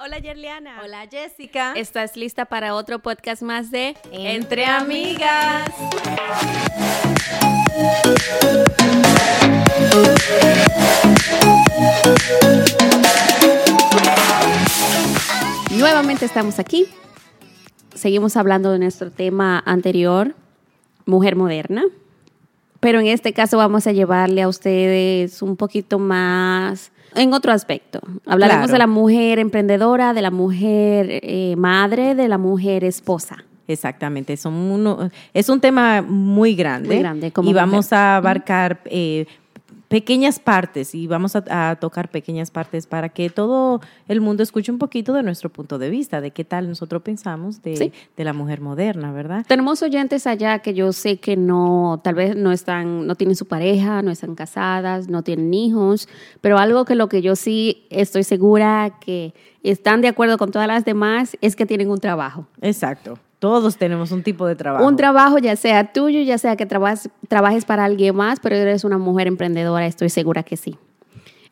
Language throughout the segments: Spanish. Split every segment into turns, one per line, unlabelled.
Hola Yerliana.
Hola Jessica.
¿Estás lista para otro podcast más de
Entre Amigas?
Nuevamente estamos aquí. Seguimos hablando de nuestro tema anterior, mujer moderna. Pero en este caso vamos a llevarle a ustedes un poquito más en otro aspecto. Hablaremos
Claro.
de la mujer emprendedora, de la mujer eh, madre, de la mujer esposa.
Exactamente, son uno, es un tema muy grande,
Muy grande, como
y vamos a abarcar eh, pequeñas partes y vamos a, a tocar pequeñas partes para que todo el mundo escuche un poquito de nuestro punto de vista, de qué tal nosotros pensamos de,
Sí.
de la mujer moderna, ¿verdad?
Tenemos oyentes allá que yo sé que no, tal vez no están, no tienen su pareja, no están casadas, no tienen hijos, pero algo que lo que yo sí estoy segura que están de acuerdo con todas las demás es que tienen un trabajo.
Exacto, todos tenemos un tipo de trabajo.
Un trabajo ya sea tuyo, ya sea que trabajes, para alguien más, pero eres una mujer emprendedora, estoy segura que sí.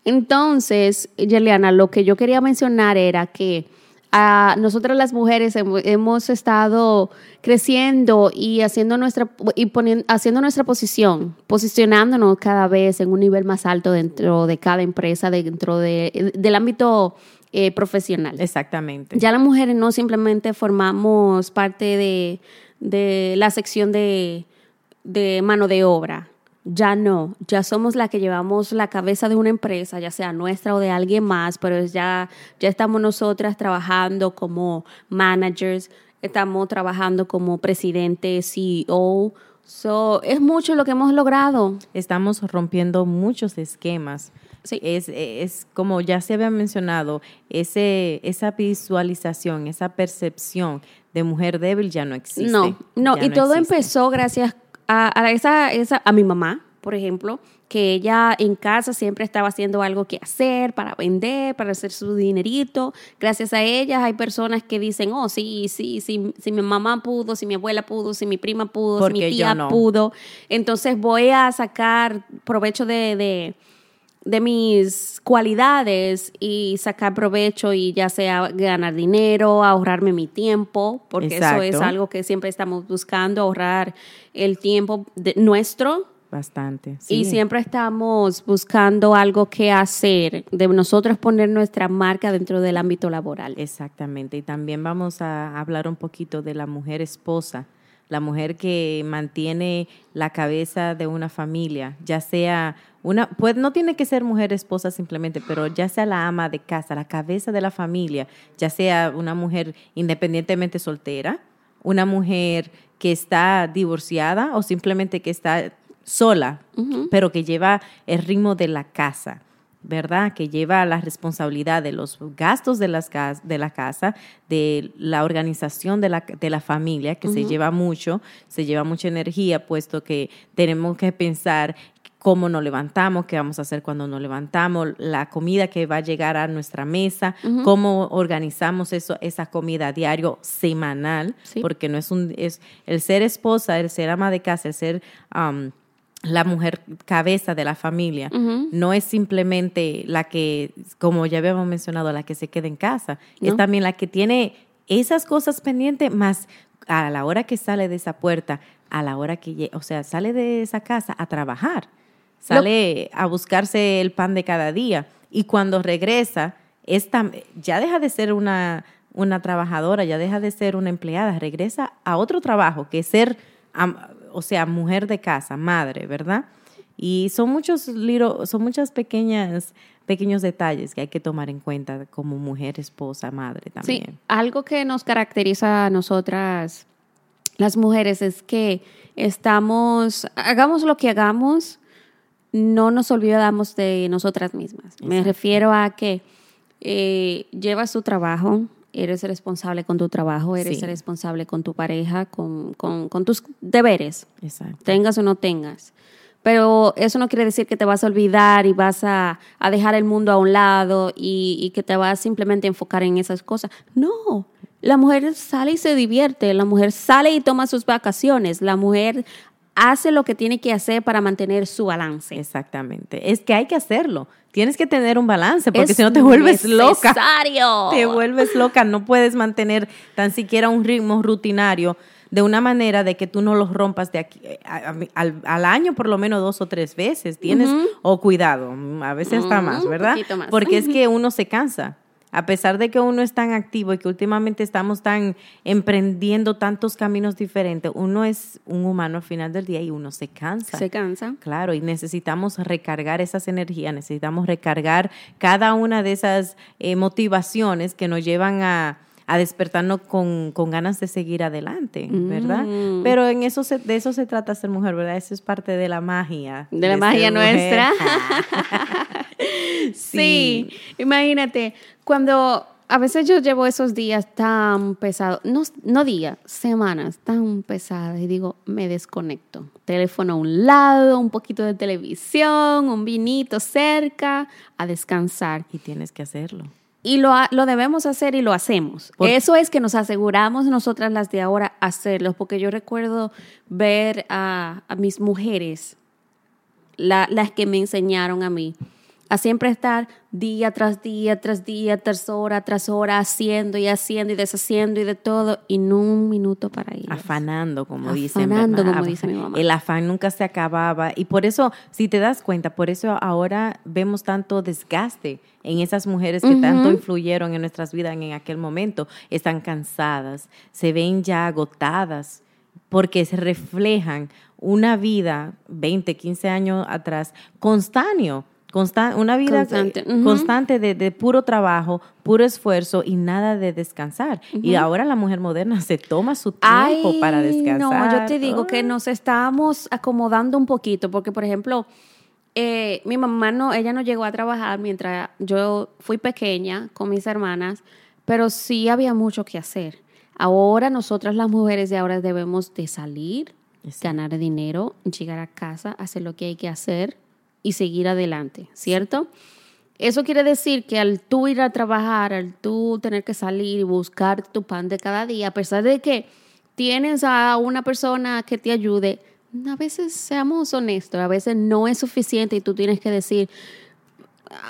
Entonces, Yeliana, lo que yo quería mencionar era que ah, nosotras las mujeres hemo- hemos estado creciendo y haciendo nuestra y poniendo, haciendo nuestra posición, posicionándonos cada vez en un nivel más alto dentro de cada empresa, dentro de- del ámbito eh, profesional.
Exactamente.
Ya las mujeres no simplemente formamos parte de, de la sección de, de mano de obra. Ya no, ya somos la que llevamos la cabeza de una empresa, ya sea nuestra o de alguien más, pero ya, ya estamos nosotras trabajando como managers, estamos trabajando como presidente, CEO. So, es mucho lo que hemos logrado.
Estamos rompiendo muchos esquemas.
Sí.
Es, es como ya se había mencionado, ese, esa visualización, esa percepción de mujer débil ya no existe.
No, no, y todo
existe.
empezó gracias a, a esa, esa, a mi mamá, por ejemplo, que ella en casa siempre estaba haciendo algo que hacer para vender, para hacer su dinerito. Gracias a ellas hay personas que dicen, oh, sí, sí, sí, si mi mamá pudo, si mi abuela pudo, si mi prima pudo, si mi tía
no.
pudo. Entonces voy a sacar provecho de, de, de mis cualidades y sacar provecho y ya sea ganar dinero, ahorrarme mi tiempo, porque eso es algo que siempre estamos buscando, ahorrar el tiempo de- nuestro.
Bastante.
Y siempre estamos buscando algo que hacer, de nosotros poner nuestra marca dentro del ámbito laboral.
Exactamente. Y también vamos a hablar un poquito de la mujer esposa, la mujer que mantiene la cabeza de una familia, ya sea una, pues no tiene que ser mujer esposa simplemente, pero ya sea la ama de casa, la cabeza de la familia, ya sea una mujer independientemente soltera, una mujer que está divorciada o simplemente que está sola, pero que lleva el ritmo de la casa. ¿Verdad? Que lleva la responsabilidad de los gastos de, las de la casa, de la organización de la, de la familia, que se lleva mucho, se lleva mucha energía, puesto que tenemos que pensar cómo nos levantamos, qué vamos a hacer cuando nos levantamos, la comida que va a llegar a nuestra mesa, cómo organizamos eso, esa comida diario, semanal,
Sí.
porque no es un, es el ser esposa, el ser ama de casa, el ser um, la mujer cabeza de la familia, no es simplemente la que, como ya habíamos mencionado, la que se queda en casa, es también la que tiene esas cosas pendientes, más a la hora que sale de esa puerta, a la hora que, o sea, sale de esa casa a trabajar, sale a buscarse el pan de cada día. Y cuando regresa, ya deja de ser una, una trabajadora, ya deja de ser una empleada, regresa a otro trabajo, que es ser, o sea, mujer de casa, madre, ¿verdad? Y son muchos, little- son muchas pequeñas, pequeños detalles que hay que tomar en cuenta como mujer, esposa, madre
Sí,
también.
algo que nos caracteriza a nosotras, las mujeres, es que estamos, hagamos lo que hagamos, no nos olvidamos de nosotras mismas. Me refiero a que eh, llevas tu trabajo, eres responsable con tu trabajo, eres
Sí.
responsable con tu pareja, con, con- con tus deberes,
Exacto.
tengas o no tengas. Pero eso no quiere decir que te vas a olvidar y vas a, a dejar el mundo a un lado y, y que te vas simplemente a enfocar en esas cosas. No, la mujer sale y se divierte, la mujer sale y toma sus vacaciones, la mujer hace lo que tiene que hacer para mantener su balance.
Exactamente. Es que hay que hacerlo. Tienes que tener un balance porque si no te vuelves loca.
necesario.
Te vuelves loca. No puedes mantener tan siquiera un ritmo rutinario de una manera de que tú no los rompas de aquí eh, a- a- al, al año por lo menos dos o tres veces. Tienes, o cuidado, a veces está
Mm,
más,
un
¿verdad?
poquito más.
Porque es que uno se cansa. A pesar de que uno es tan activo y que últimamente estamos tan emprendiendo tantos caminos diferentes, uno es un humano al final del día y uno se cansa.
Se cansa.
Claro, y necesitamos recargar esas energías, necesitamos recargar cada una de esas eh, motivaciones que nos llevan a, a despertarnos con, con ganas de seguir adelante, ¿verdad?
Mm.
Pero en eso se- de eso se trata ser mujer, ¿verdad? Eso es parte de la magia.
De la magia nuestra. sí. imagínate, cuando a veces yo llevo esos días tan pesados, no, no días, semanas tan pesadas y digo, me desconecto. Teléfono a un lado, un poquito de televisión, un vinito cerca, a descansar.
Y tienes que hacerlo.
Y lo, lo debemos hacer y lo hacemos.
Por-
Eso es que nos aseguramos nosotras las de ahora hacerlo, porque yo recuerdo ver a, a mis mujeres, la- las que me enseñaron a mí, a siempre estar día tras día, tras día, tras hora, tras hora, haciendo y haciendo y deshaciendo y de todo, y no un minuto para ir.
Afanando, como dicen.
Afanando, como dice mi mamá.
El afán nunca se acababa. Y por eso, si te das cuenta, por eso ahora vemos tanto desgaste en esas mujeres que tanto influyeron en nuestras vidas en aquel momento. Están cansadas, se ven ya agotadas, porque se reflejan una vida 20, 15 años atrás, constante. Constan- una vida
Constante,
eh, constante de, de puro trabajo, puro esfuerzo y nada de descansar. Y ahora la mujer moderna se toma su tiempo
Ay,
para descansar.
No, yo te digo que nos estamos acomodando un poquito, porque por ejemplo, eh, mi mamá no, ella no llegó a trabajar mientras yo fui pequeña con mis hermanas, pero sí había mucho que hacer. Ahora nosotras las mujeres de ahora debemos de salir, ganar dinero, llegar a casa, hacer lo que hay que hacer y seguir adelante, ¿cierto? Eso quiere decir que al tú ir a trabajar, al tú tener que salir y buscar tu pan de cada día, a pesar de que tienes a una persona que te ayude, a veces seamos honestos, a veces no es suficiente y tú tienes que decir,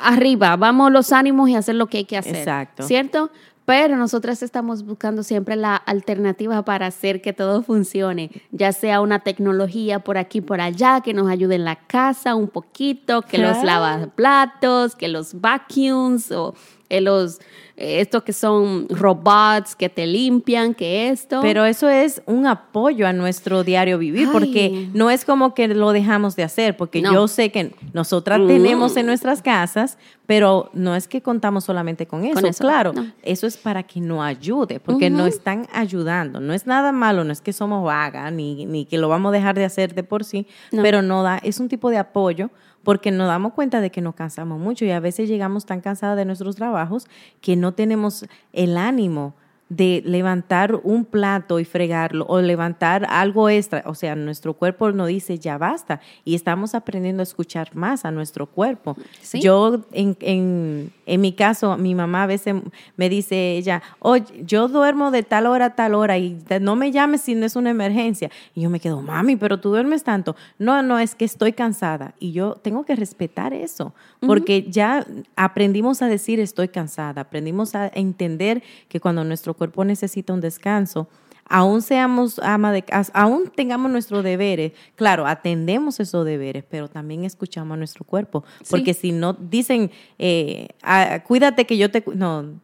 arriba, vamos los ánimos y hacer lo que hay que hacer.
Exacto.
¿Cierto? Pero nosotras estamos buscando siempre la alternativa para hacer que todo funcione, ya sea una tecnología por aquí, por allá, que nos ayude en la casa un poquito, que los
Claro.
lavaplatos, que los vacuums o los, eh, estos que son robots que te limpian, que esto.
Pero eso es un apoyo a nuestro diario vivir,
Ay.
porque no es como que lo dejamos de hacer, porque
No.
yo sé que nosotras
Mm.
tenemos en nuestras casas, pero no es que contamos solamente con eso.
eso,
claro,
no.
eso es para que nos ayude, porque nos están ayudando. No es nada malo, no es que somos vagas, ni, ni que lo vamos a dejar de hacer de por sí, pero no da, es un tipo de apoyo porque nos damos cuenta de que nos cansamos mucho y a veces llegamos tan cansadas de nuestros trabajos que no tenemos el ánimo de levantar un plato y fregarlo o levantar algo extra. O sea, nuestro cuerpo nos dice ya basta y estamos aprendiendo a escuchar más a nuestro cuerpo.
Sí.
Yo, en, en, en mi caso, mi mamá a veces me dice ella, oye, yo duermo de tal hora a tal hora y no me llames si no es una emergencia. Y yo me quedo, mami, pero tú duermes tanto. No, no, es que estoy cansada. Y yo tengo que respetar eso, porque ya aprendimos a decir estoy cansada, aprendimos a entender que cuando nuestro cuerpo necesita un descanso, aún seamos ama de casa, aún tengamos nuestros deberes, claro, atendemos esos deberes, pero también escuchamos a nuestro cuerpo, porque si no dicen, eh, ah, cuídate que yo te, cu-", no,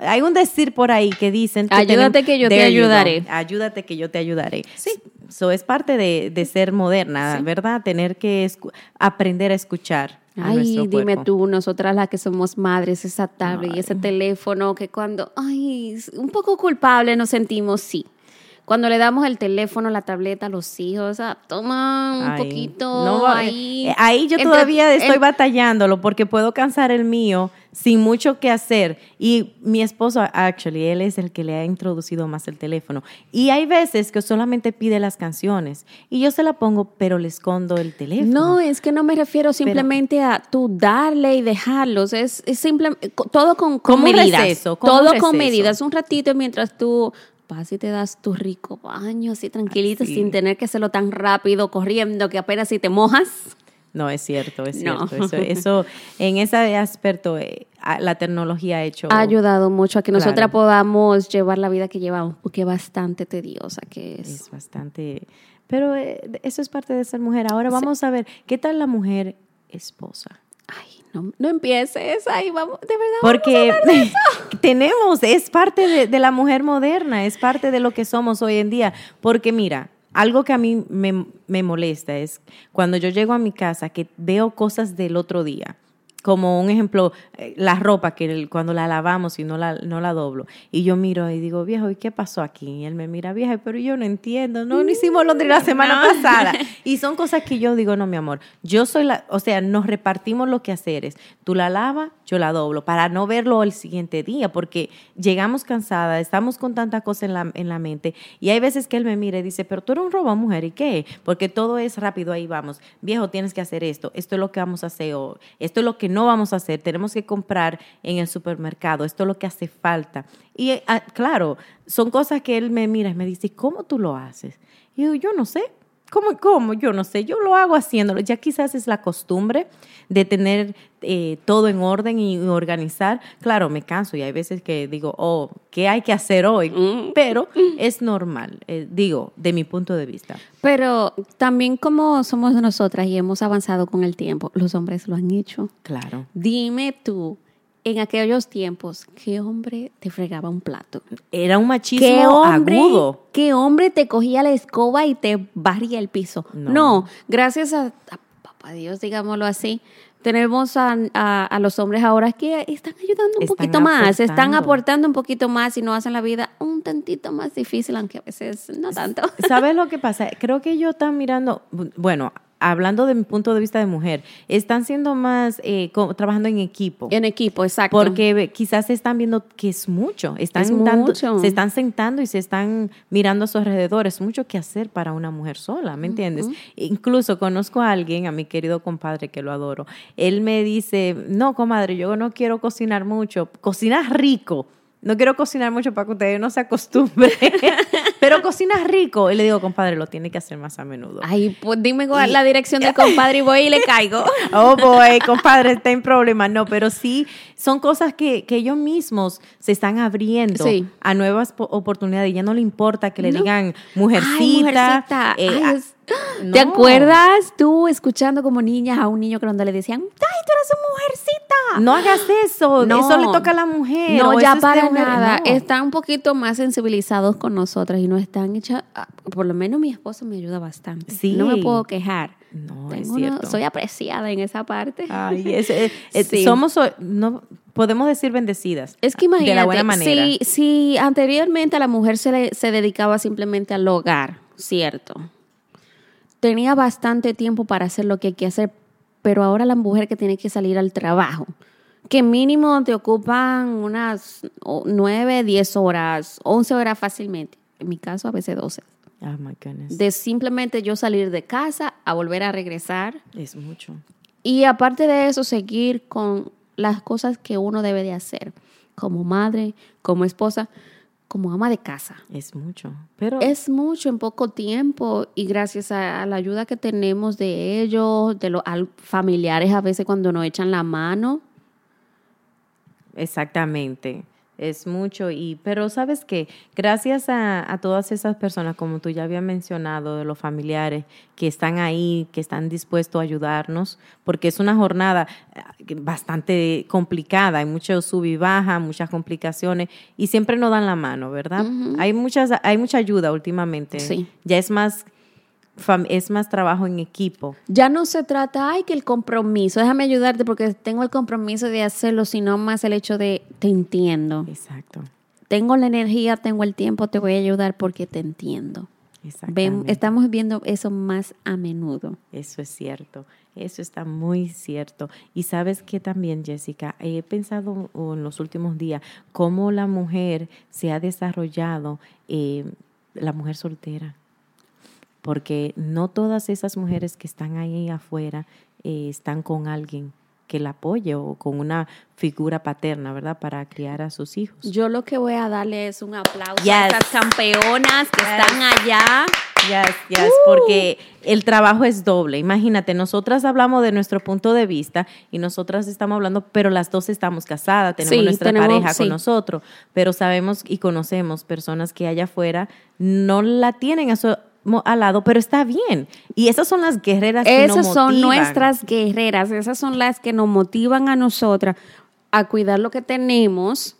hay un decir por ahí que dicen,
Ayúdate
tenemos-
que yo te ayudaré.
ayúdate que yo te ayudaré. Sí. Eso es parte de, de ser moderna, ¿verdad? Tener que aprender a escuchar.
Ay, dime
cuerpo.
tú, nosotras las que somos madres, esa tablet y ese teléfono que cuando, ay, un poco culpable nos sentimos, sí. Cuando le damos el teléfono, la tableta a los hijos, ah, toma un
Ay,
poquito
no
ahí.
eh, ahí yo
Entre-
todavía estoy
en-
batallándolo porque puedo cansar el mío sin mucho que hacer. Y mi esposo, actually, él es el que le ha introducido más el teléfono. Y hay veces que solamente pide las canciones y yo se la pongo, pero le escondo el teléfono.
No, es que no me refiero simplemente a tú darle y dejarlos, es, es simple, todo con, con medidas.
receso,
todo con medidas, un ratito mientras tú vas y te das tu rico baño así tranquilito,
Así.
sin tener que hacerlo tan rápido, corriendo, que apenas si te mojas.
No, es cierto, es
No.
cierto. Eso, eso, en ese aspecto, eh, la tecnología ha hecho...
Ha ayudado mucho a que nosotras
Claro.
podamos llevar la vida que llevamos, porque es bastante tediosa que es.
Es bastante... Pero eh, eso es parte de ser mujer. Ahora vamos a ver, ¿qué tal la mujer esposa?
Ay, no, no empieces, ay, vamos, de verdad.
Porque tenemos, es parte de, de la mujer moderna, es parte de lo que somos hoy en día. Porque mira, algo que a mí me, me molesta es cuando yo llego a mi casa que veo cosas del otro día. Como un ejemplo, eh, la ropa que cuando la lavamos y no la, no la doblo. Y yo miro y digo, viejo, ¿y qué pasó aquí? Y él me mira, vieja, pero yo no entiendo. No, no hicimos lo de la semana pasada. Y son cosas que yo digo, no, mi amor, yo soy la, o sea, nos repartimos los quehaceres. Tú la lavas, yo la doblo, para no verlo el siguiente día, porque llegamos cansadas, estamos con tanta cosa en la, en la mente. Y hay veces que él me mira y dice, pero tú eres un robo, mujer, ¿y qué? Porque todo es rápido, ahí vamos. Viejo, tienes que hacer esto, esto es lo que vamos a hacer, o esto es lo que no vamos a hacer, tenemos que comprar en el supermercado, esto es lo que hace falta. Y ah, claro, son cosas que él me mira y me dice, ¿cómo tú lo haces? Y yo, yo no sé. ¿Cómo, ¿Cómo? Yo no sé, yo lo hago haciéndolo. Ya quizás es la costumbre de tener eh, todo en orden y organizar. Claro, me canso y hay veces que digo, oh, ¿qué hay que hacer hoy?
Mm.
Pero es normal, eh, digo, de mi punto de vista.
Pero también como somos nosotras y hemos avanzado con el tiempo, los hombres lo han hecho.
Claro.
Dime tú, en aquellos tiempos, ¿qué hombre te fregaba un plato?
Era un
¿Qué
machismo
hombre,
agudo.
¿Qué hombre te cogía la escoba y te barría el piso?
No.
No, gracias a, a papá Dios, digámoslo así, tenemos a, a- a los hombres ahora que están ayudando un
Están
poquito más, están
aportando.
aportando un poquito más y nos hacen la vida un tantito más difícil, aunque a veces no tanto.
¿Sabes lo que pasa? Creo que ellos están mirando, bueno, hablando de mi punto de vista de mujer, están siendo más, eh, co- trabajando en equipo.
En equipo, exacto.
Porque quizás están viendo que es mucho, están
Es
dando-
mucho.
se están sentando y se están mirando a su alrededor. Es mucho que hacer para una mujer sola, ¿me entiendes? Incluso conozco a alguien, a mi querido compadre que lo adoro. Él me dice, no, comadre, yo no quiero cocinar mucho, cocinas rico. No quiero cocinar mucho para que ustedes no se acostumbren, pero cocinas rico. Y le digo, compadre, lo tiene que hacer más a menudo.
Ay, pues dime cuál es la dirección del compadre y voy y le caigo.
Oh boy, compadre, está en problemas. No, pero sí son cosas que, que ellos mismos se están abriendo
Sí.
a nuevas po- oportunidades. Ya no le importa que le
No.
digan mujercita.
Ay, mujercita.
eh,
Ay,
a-
¿Te
no.
acuerdas tú escuchando como niña a un niño que cuando le decían, ay, tú eres una mujercita?
No hagas eso.
No.
Eso le toca a la mujer.
No, ya para nada.
No.
Están un poquito más sensibilizados con nosotras y nos están hechas, ah, por lo menos mi esposo me ayuda bastante.
Sí.
No me puedo quejar.
No, es
una- soy apreciada en esa parte.
Ay, es- es- es-
Sí.
somos, no podemos decir bendecidas.
Es que imagínate,
De la buena manera.
Si, si anteriormente a la mujer se, le- se dedicaba simplemente al hogar, cierto, tenía bastante tiempo para hacer lo que hay que hacer, pero ahora la mujer que tiene que salir al trabajo, que mínimo te ocupan unas o, nueve, diez horas, once horas fácilmente, en mi caso a veces doce,
Oh my goodness.
de simplemente yo salir de casa a volver a regresar
es mucho.
y aparte de eso, seguir con las cosas que uno debe de hacer, como madre, como esposa, como ama de casa.
Es mucho. Pero
Es mucho en poco tiempo y gracias a, a la ayuda que tenemos de ellos, de los familiares a veces cuando nos echan la mano.
Exactamente. Es mucho y pero sabes qué, gracias a, a todas esas personas como tú ya habías mencionado de los familiares que están ahí, que están dispuestos a ayudarnos, porque es una jornada eh, bastante complicada, hay mucho sub y baja, muchas complicaciones y siempre nos dan la mano, ¿verdad? Hay muchas hay mucha ayuda últimamente.
Sí.
Ya es más es más trabajo en equipo.
Ya no se trata, ay, que el compromiso, déjame ayudarte porque tengo el compromiso de hacerlo, sino más el hecho de te entiendo.
Exacto.
Tengo la energía, tengo el tiempo, te voy a ayudar porque te entiendo. Ven- estamos viendo eso más a menudo.
Eso es cierto, eso está muy cierto. Y sabes que también, Jessica, he pensado en los últimos días cómo la mujer se ha desarrollado, eh, la mujer soltera. Porque no todas esas mujeres que están ahí afuera eh, están con alguien. que la apoye o con una figura paterna, ¿verdad? Para criar a sus hijos.
Yo lo que voy a darle es un aplauso a estas campeonas que están allá.
Yes, yes, porque el trabajo es doble. Imagínate, nosotras hablamos de nuestro punto de vista y nosotras estamos hablando, pero las dos estamos casadas, tenemos nuestra pareja con nosotros, pero sabemos y conocemos personas que allá afuera no la tienen a su al lado, pero está bien. Y esas son las guerreras que
esas nos motivan. son nuestras guerreras, esas son las que nos motivan a nosotras a cuidar lo que tenemos,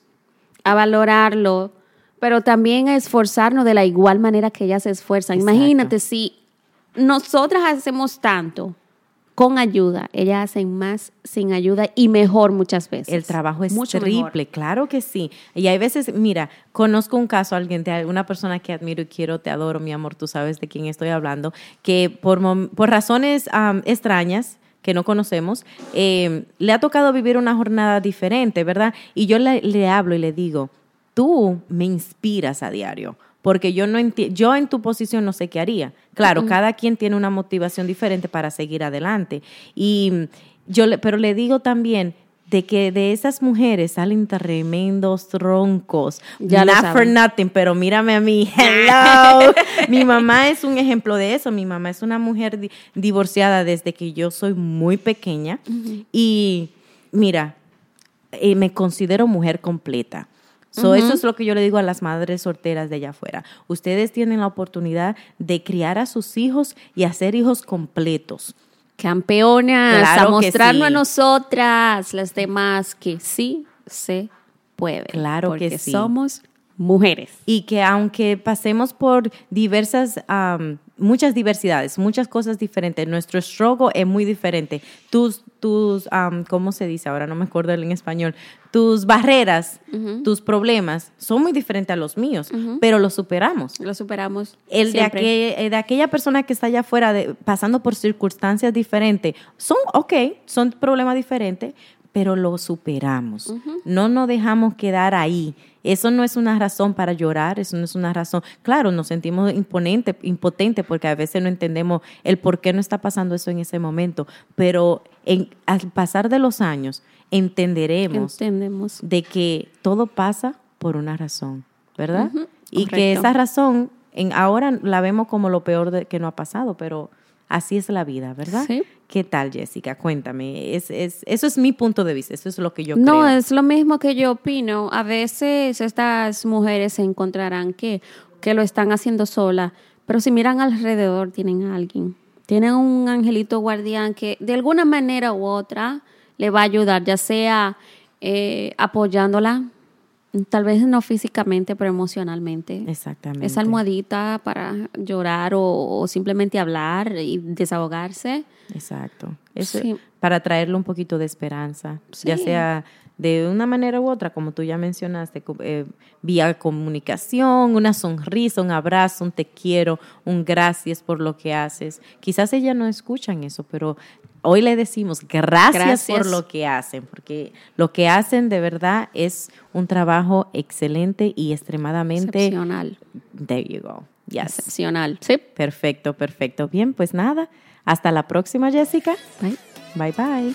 a valorarlo, pero también a esforzarnos de la igual manera que ellas se esfuerzan. Imagínate si nosotras hacemos tanto con ayuda, ellas hacen más sin ayuda y mejor muchas veces.
El trabajo es Mucho terrible, claro que sí. Y hay veces, mira, conozco un caso, alguien, de alguna persona que admiro y quiero, te adoro, mi amor, tú sabes de quién estoy hablando, que por, por razones extrañas, que no conocemos, eh, le ha tocado vivir una jornada diferente, ¿verdad? Y yo le, le hablo y le digo, tú me inspiras a diario porque yo no yo en tu posición no sé qué haría. Claro, cada quien tiene una motivación diferente para seguir adelante. Y yo le, pero le digo también de que de esas mujeres salen tremendos troncos. Ya Not for nothing, pero mírame a mí. Hello. Mi mamá es un ejemplo de eso. Mi mamá es una mujer divorciada desde que yo soy muy pequeña. Y mira, eh, me considero mujer completa. Eso es lo que yo le digo a las madres solteras de allá afuera. Ustedes tienen la oportunidad de criar a sus hijos y hacer hijos completos.
Campeonas, a mostrarnos a nosotras, las demás, que sí se puede.
Claro que sí.
somos mujeres.
Y que aunque pasemos por diversas muchas diversidades, muchas cosas diferentes. Nuestro struggle es muy diferente. Tus, tus ¿cómo se dice? Ahora no me acuerdo en español. Tus barreras, tus problemas son muy diferentes a los míos, pero los superamos.
Los superamos.
El de, aquel, de, aquella persona que está allá afuera pasando por circunstancias diferentes, son, ok, son problemas diferentes, pero lo superamos. No nos dejamos quedar ahí. Eso no es una razón para llorar, eso no es una razón. Claro, nos sentimos imponente, impotentes porque a veces no entendemos el por qué no está pasando eso en ese momento, pero al pasar de los años entenderemos
Entendemos.
de que todo pasa por una razón, ¿verdad? Y que esa razón en, ahora la vemos como lo peor de, que no ha pasado, pero Así es la vida, ¿verdad? Sí. ¿Qué tal, Jessica? Cuéntame. Es, es, eso es mi punto de vista, eso es lo que yo creo.
No, es lo mismo que yo opino. A veces estas mujeres se encontrarán que, que lo están haciendo sola, pero si miran alrededor tienen a alguien. Tienen un angelito guardián que de alguna manera u otra le va a ayudar, ya sea eh, apoyándola, Tal vez no físicamente, pero emocionalmente.
Exactamente.
Esa almohadita para llorar o, simplemente hablar y desahogarse.
Exacto. Eso, Para traerle un poquito de esperanza, ya sea de una manera u otra, como tú ya mencionaste, eh, vía comunicación, una sonrisa, un abrazo, un te quiero, un gracias por lo que haces. Quizás ellas no escuchan eso, pero hoy le decimos gracias, por lo que hacen, porque lo que hacen de verdad es un trabajo excelente y extremadamente...
Excepcional.
There you go. Yes.
Excepcional. Sí.
Perfecto, perfecto. Bien, pues nada. Hasta la próxima, Jessica.
Bye.
Bye, bye.